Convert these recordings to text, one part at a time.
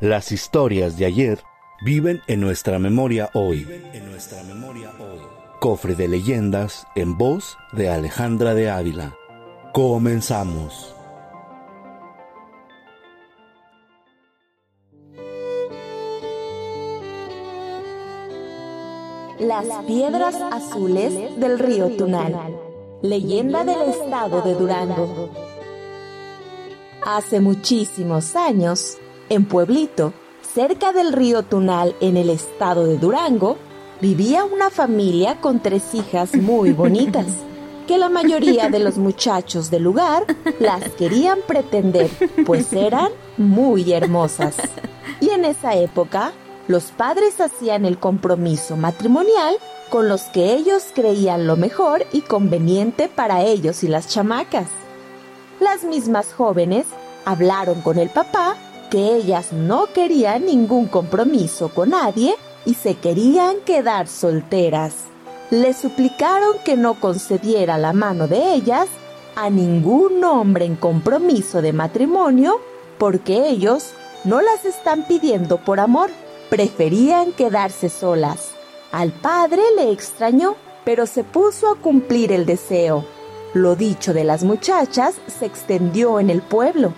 Las historias de ayer viven en nuestra memoria hoy. En nuestra memoria hoy. Cofre de leyendas en voz de Alejandra de Ávila. Comenzamos. Las piedras azules del río Tunal. Leyenda del estado de Durango. Hace muchísimos años, en Pueblito, cerca del río Tunal en el estado de Durango, vivía una familia con tres hijas muy bonitas, que la mayoría de los muchachos del lugar las querían pretender, pues eran muy hermosas. Y en esa época, los padres hacían el compromiso matrimonial con los que ellos creían lo mejor y conveniente para ellos y las chamacas. Las mismas jóvenes hablaron con el papá que ellas no querían ningún compromiso con nadie y se querían quedar solteras. Le suplicaron que no concediera la mano de ellas a ningún hombre en compromiso de matrimonio porque ellos no las están pidiendo por amor, preferían quedarse solas. Al padre le extrañó, pero se puso a cumplir el deseo. Lo dicho de las muchachas se extendió en el pueblo.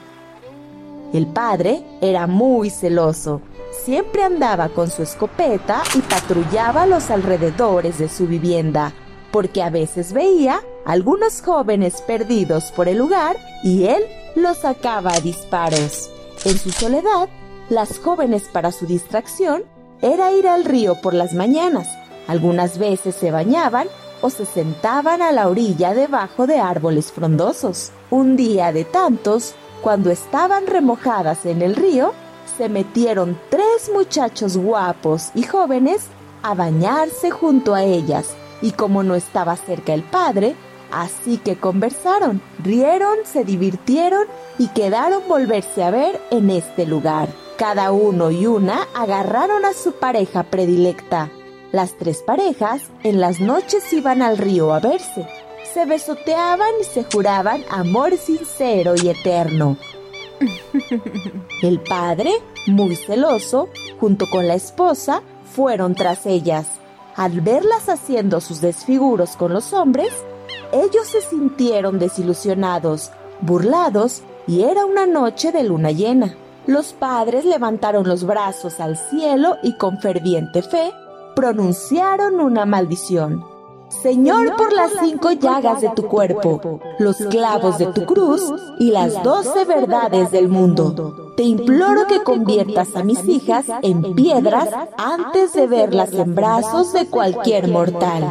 El padre era muy celoso. Siempre andaba con su escopeta y patrullaba los alrededores de su vivienda, porque a veces veía algunos jóvenes perdidos por el lugar y él los sacaba a disparos. En su soledad, las jóvenes para su distracción era ir al río por las mañanas. Algunas veces se bañaban o se sentaban a la orilla debajo de árboles frondosos. Un día de tantos, cuando estaban remojadas en el río, se metieron tres muchachos guapos y jóvenes a bañarse junto a ellas, y como no estaba cerca el padre, así que conversaron, rieron, se divirtieron y quedaron volverse a ver en este lugar. Cada uno y una agarraron a su pareja predilecta. Las tres parejas en las noches iban al río a verse, se besoteaban y se juraban amor sincero y eterno. El padre, muy celoso, junto con la esposa, fueron tras ellas. Al verlas haciendo sus desfiguros con los hombres, ellos se sintieron desilusionados, burlados, y era una noche de luna llena. Los padres levantaron los brazos al cielo y con ferviente fe pronunciaron una maldición. Señor, por las cinco llagas de tu cuerpo, los clavos de tu cruz y las doce verdades del mundo. Te imploro que conviertas a mis hijas en piedras antes de verlas en brazos de cualquier mortal.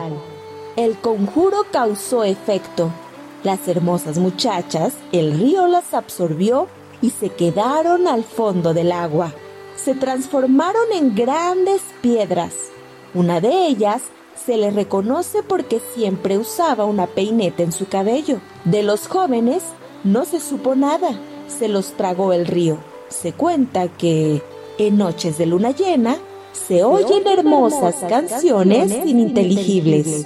El conjuro causó efecto. Las hermosas muchachas, el río las absorbió y se quedaron al fondo del agua. Se transformaron en grandes piedras. Una de ellas se le reconoce porque siempre usaba una peineta en su cabello. De los jóvenes no se supo nada, se los tragó el río. Se cuenta que en noches de luna llena se oyen hermosas canciones ininteligibles.